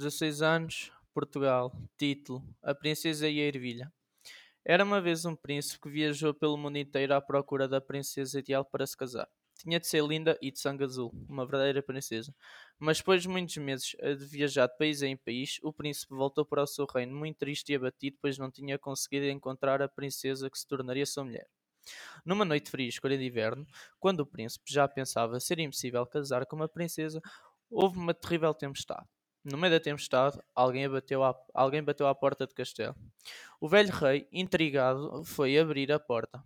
16 anos, Portugal. Título: A Princesa e a Ervilha. Era uma vez um príncipe que viajou pelo mundo inteiro à procura da princesa ideal para se casar. Tinha de ser linda e de sangue azul, uma verdadeira princesa. Mas depois de muitos meses de viajar de país em país, o príncipe voltou para o seu reino muito triste e abatido, pois não tinha conseguido encontrar a princesa que se tornaria sua mulher. Numa noite fria e escura de inverno, quando o príncipe já pensava ser impossível casar com uma princesa, houve uma terrível tempestade. No meio da tempestade, alguém bateu, à, alguém bateu à porta do castelo. O velho rei, intrigado, foi abrir a porta.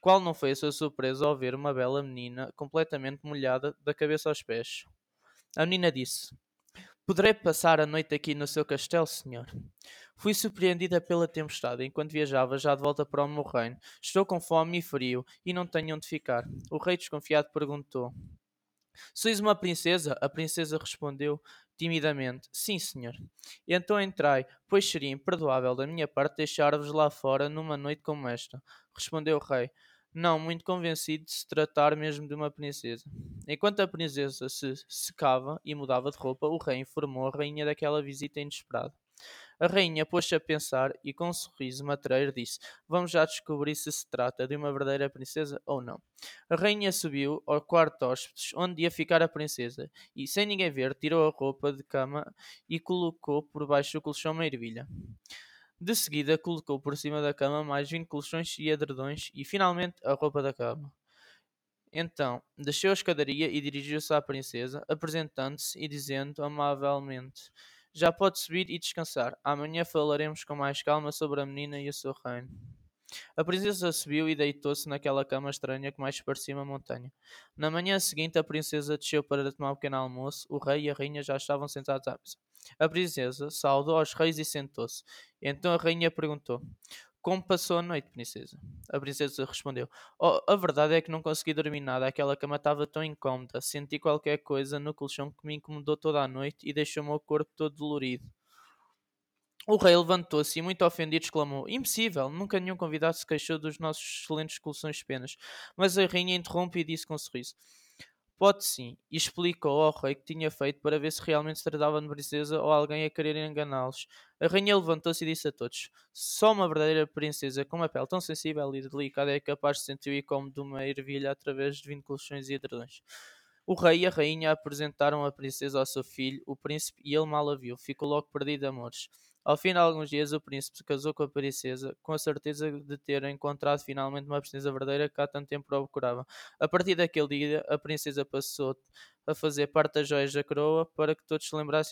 Qual não foi a sua surpresa ao ver uma bela menina completamente molhada da cabeça aos pés? A menina disse: Poderei passar a noite aqui no seu castelo, senhor? Fui surpreendida pela tempestade enquanto viajava já de volta para o meu reino. Estou com fome e frio e não tenho onde ficar. O rei desconfiado perguntou: Sois uma princesa? A princesa respondeu timidamente: Sim, senhor. E então entrai, pois seria imperdoável da minha parte deixar-vos lá fora numa noite como esta. Respondeu o rei: Não, muito convencido de se tratar mesmo de uma princesa. Enquanto a princesa se secava e mudava de roupa, o rei informou a rainha daquela visita inesperada. A rainha pôs-se a pensar e, com um sorriso matreiro, disse: Vamos já descobrir se se trata de uma verdadeira princesa ou não. A rainha subiu ao quarto de hóspedes, onde ia ficar a princesa, e, sem ninguém ver, tirou a roupa de cama e colocou por baixo do colchão uma ervilha. De seguida, colocou por cima da cama mais 20 colchões e edredões e, finalmente, a roupa da cama. Então, desceu a escadaria e dirigiu-se à princesa, apresentando-se e dizendo amavelmente: já pode subir e descansar. Amanhã falaremos com mais calma sobre a menina e o seu reino. A princesa subiu e deitou-se naquela cama estranha que mais parecia uma montanha. Na manhã seguinte, a princesa desceu para tomar um pequeno almoço. O rei e a rainha já estavam sentados à mesa. A princesa saudou aos reis e sentou-se. Então a rainha perguntou: como passou a noite, princesa? A princesa respondeu: Oh, a verdade é que não consegui dormir nada. Aquela cama estava tão incómoda. Senti qualquer coisa no colchão que me incomodou toda a noite e deixou o meu corpo todo dolorido. O rei levantou-se e, muito ofendido, exclamou: Impossível! Nunca nenhum convidado se queixou dos nossos excelentes colchões de penas. Mas a rainha interrompe e disse com um sorriso: Pode sim, e explicou ao rei que tinha feito para ver se realmente se tratava de princesa ou alguém a querer enganá-los. A rainha levantou-se e disse a todos: Só uma verdadeira princesa com uma pele tão sensível e delicada é capaz de sentir o incômodo de uma ervilha através de vinte colchões e edredões. O rei e a rainha apresentaram a princesa ao seu filho, o príncipe, e ele mal a viu, ficou logo perdido de amores. Ao fim de alguns dias, o príncipe se casou com a princesa, com a certeza de ter encontrado finalmente uma princesa verdadeira que há tanto tempo procurava. A partir daquele dia, a princesa passou a fazer parte das joias da coroa para que todos se lembrassem